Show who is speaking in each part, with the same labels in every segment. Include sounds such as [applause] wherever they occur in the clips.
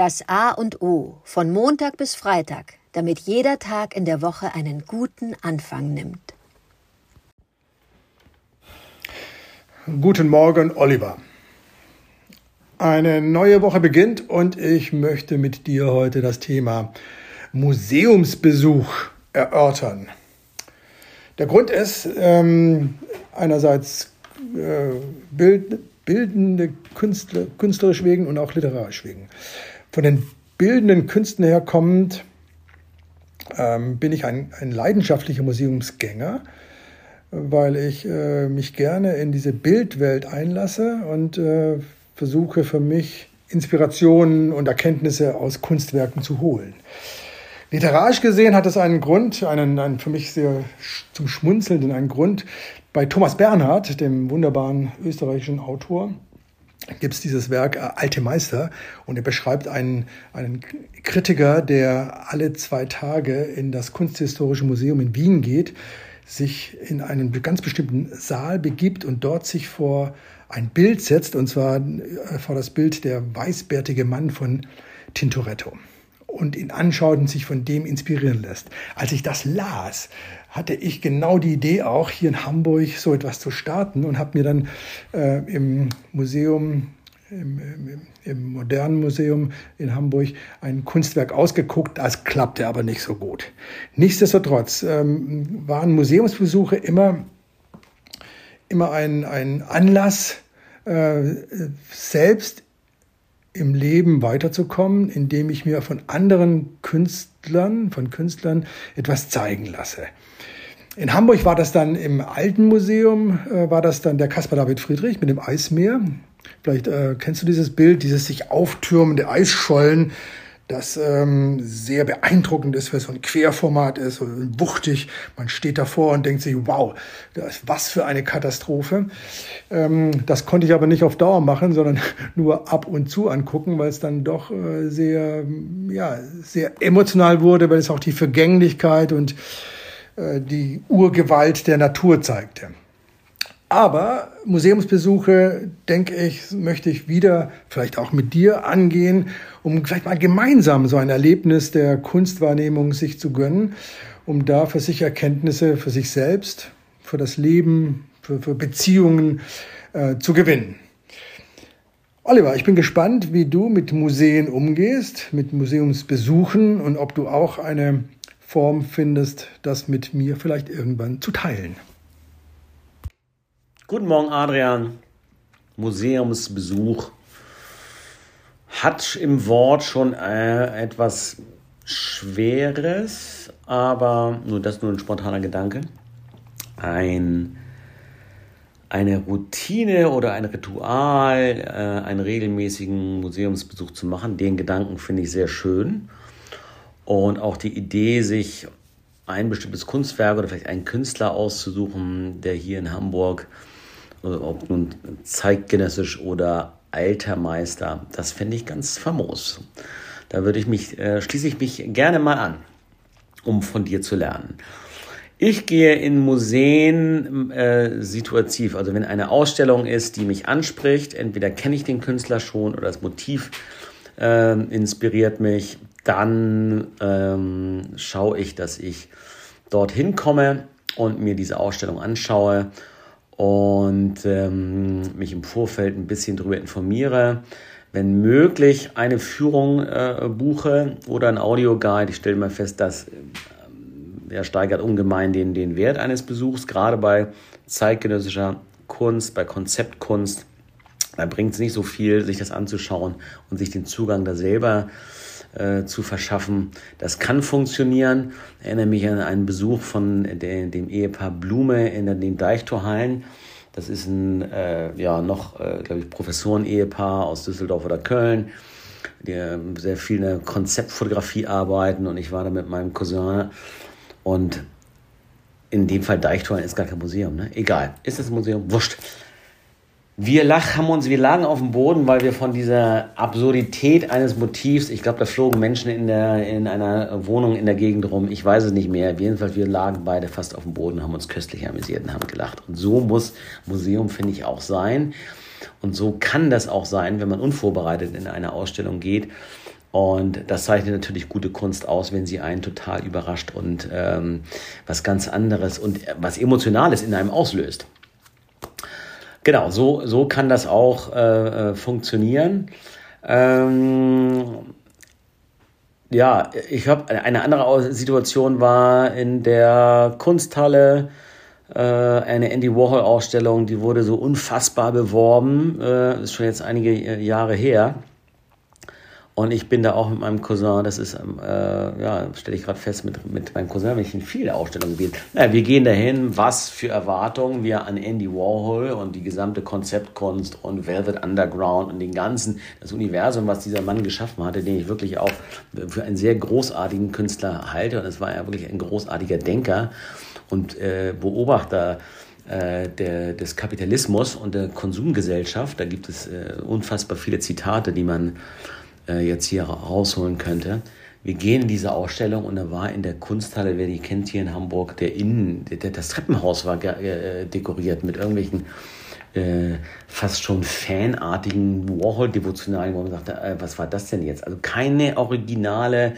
Speaker 1: Das A und O von Montag bis Freitag, damit jeder Tag in der Woche einen guten Anfang nimmt.
Speaker 2: Guten Morgen, Oliver. Eine neue Woche beginnt und ich möchte mit dir heute das Thema Museumsbesuch erörtern. Der Grund ist ähm, einerseits äh, Bild, bildende Künstler, künstlerisch wegen und auch literarisch wegen. Von den bildenden Künsten her kommend ähm, bin ich ein, ein leidenschaftlicher Museumsgänger, weil ich äh, mich gerne in diese Bildwelt einlasse und äh, versuche für mich Inspirationen und Erkenntnisse aus Kunstwerken zu holen. Literarisch gesehen hat es einen Grund, einen, einen für mich sehr zum Schmunzeln, einen Grund. Bei Thomas Bernhard, dem wunderbaren österreichischen Autor, gibt es dieses Werk äh, Alte Meister. Und er beschreibt einen, einen Kritiker, der alle zwei Tage in das Kunsthistorische Museum in Wien geht, sich in einen ganz bestimmten Saal begibt und dort sich vor ein Bild setzt, und zwar äh, vor das Bild der weißbärtige Mann von Tintoretto und ihn anschaut und sich von dem inspirieren lässt. Als ich das las, hatte ich genau die Idee, auch hier in Hamburg so etwas zu starten und habe mir dann äh, im Museum, im, im, im, Modernen Museum in Hamburg ein Kunstwerk ausgeguckt. Das klappte aber nicht so gut. Nichtsdestotrotz ähm, waren Museumsbesuche immer, immer ein, ein Anlass, äh, selbst im Leben weiterzukommen, indem ich mir von anderen Künstlern, von Künstlern etwas zeigen lasse. In Hamburg war das dann im Alten Museum, äh, war das dann der Caspar David Friedrich mit dem Eismeer. Vielleicht äh, kennst du dieses Bild, dieses sich auftürmende Eisschollen, das ähm, sehr beeindruckend ist, weil es so ein Querformat ist, so wuchtig. Man steht davor und denkt sich, wow, das, was für eine Katastrophe. Ähm, das konnte ich aber nicht auf Dauer machen, sondern [laughs] nur ab und zu angucken, weil es dann doch äh, sehr, ja, sehr emotional wurde, weil es auch die Vergänglichkeit und äh, die Urgewalt der Natur zeigte. Aber Museumsbesuche, denke ich, möchte ich wieder vielleicht auch mit dir angehen, um vielleicht mal gemeinsam so ein Erlebnis der Kunstwahrnehmung sich zu gönnen, um da für sich Erkenntnisse für sich selbst, für das Leben, für, für Beziehungen äh, zu gewinnen. Oliver, ich bin gespannt, wie du mit Museen umgehst, mit Museumsbesuchen und ob du auch eine Form findest, das mit mir vielleicht irgendwann zu teilen.
Speaker 3: Guten Morgen, Adrian. Museumsbesuch hat im Wort schon äh, etwas Schweres, aber nur das nur ein spontaner Gedanke. Ein, eine Routine oder ein Ritual, äh, einen regelmäßigen Museumsbesuch zu machen, den Gedanken finde ich sehr schön. Und auch die Idee, sich ein bestimmtes Kunstwerk oder vielleicht einen Künstler auszusuchen, der hier in Hamburg ob nun zeitgenössisch oder alter Meister, das fände ich ganz famos. Da würde ich mich, äh, schließe ich mich gerne mal an, um von dir zu lernen. Ich gehe in Museen äh, situativ, also wenn eine Ausstellung ist, die mich anspricht, entweder kenne ich den Künstler schon oder das Motiv äh, inspiriert mich, dann ähm, schaue ich, dass ich dorthin komme und mir diese Ausstellung anschaue und ähm, mich im Vorfeld ein bisschen darüber informiere. Wenn möglich, eine Führung äh, buche oder ein Audioguide. Ich stelle mal fest, dass äh, der steigert ungemein den, den Wert eines Besuchs, gerade bei zeitgenössischer Kunst, bei Konzeptkunst. Da bringt es nicht so viel, sich das anzuschauen und sich den Zugang da selber äh, äh, zu verschaffen. Das kann funktionieren. Ich erinnere mich an einen Besuch von de, dem Ehepaar Blume in den Deichtorhallen. Das ist ein äh, ja noch, äh, glaube ich, Professoren-Ehepaar aus Düsseldorf oder Köln, die äh, sehr viel in der Konzeptfotografie arbeiten. Und ich war da mit meinem Cousin und in dem Fall Deichtorhallen ist gar kein Museum, ne? Egal. Ist das ein Museum? Wurscht. Wir, lach, haben uns, wir lagen auf dem Boden, weil wir von dieser Absurdität eines Motivs, ich glaube, da flogen Menschen in, der, in einer Wohnung in der Gegend rum, ich weiß es nicht mehr. Jedenfalls, wir lagen beide fast auf dem Boden, haben uns köstlich amüsiert und haben gelacht. Und so muss Museum, finde ich, auch sein. Und so kann das auch sein, wenn man unvorbereitet in eine Ausstellung geht, Und das zeichnet natürlich gute Kunst aus, wenn sie einen total überrascht und ähm, was ganz anderes und was Emotionales in einem auslöst. Genau, so, so kann das auch äh, äh funktionieren. Ähm, ja, ich habe eine andere Situation war in der Kunsthalle äh, eine Andy Warhol Ausstellung, die wurde so unfassbar beworben, äh, ist schon jetzt einige äh, Jahre her. Und ich bin da auch mit meinem Cousin, das ist, äh, ja, stelle ich gerade fest, mit, mit meinem Cousin, wenn ich in viele Ausstellungen bin. Ja, wir gehen dahin, was für Erwartungen wir an Andy Warhol und die gesamte Konzeptkunst und Velvet Underground und den ganzen, das Universum, was dieser Mann geschaffen hatte, den ich wirklich auch für einen sehr großartigen Künstler halte. Und es war ja wirklich ein großartiger Denker und äh, Beobachter äh, der, des Kapitalismus und der Konsumgesellschaft. Da gibt es äh, unfassbar viele Zitate, die man äh, jetzt hier rausholen könnte. Wir gehen in diese Ausstellung und da war in der Kunsthalle, wer die kennt hier in Hamburg, der Innen, der, das Treppenhaus war äh, dekoriert mit irgendwelchen äh, fast schon fanartigen Warhol-Devotionalien, wo man sagte, äh, was war das denn jetzt? Also keine originale,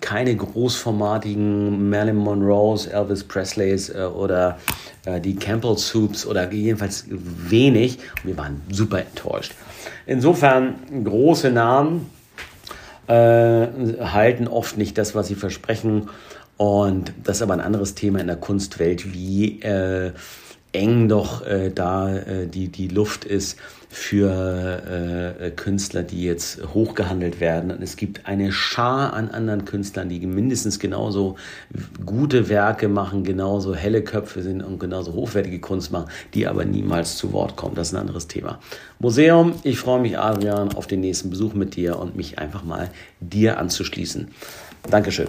Speaker 3: keine großformatigen Marilyn Monroes, Elvis Presleys äh, oder äh, die Campbell Soups oder jedenfalls wenig. Und wir waren super enttäuscht. Insofern große Namen äh, halten oft nicht das, was sie versprechen. Und das ist aber ein anderes Thema in der Kunstwelt, wie äh, eng doch äh, da äh, die, die Luft ist für äh, Künstler, die jetzt hochgehandelt werden. Und es gibt eine Schar an anderen Künstlern, die mindestens genauso gute Werke machen, genauso helle Köpfe sind und genauso hochwertige Kunst machen, die aber niemals zu Wort kommen. Das ist ein anderes Thema. Museum, ich freue mich, Adrian, auf den nächsten Besuch mit dir und mich einfach mal dir anzuschließen. Dankeschön.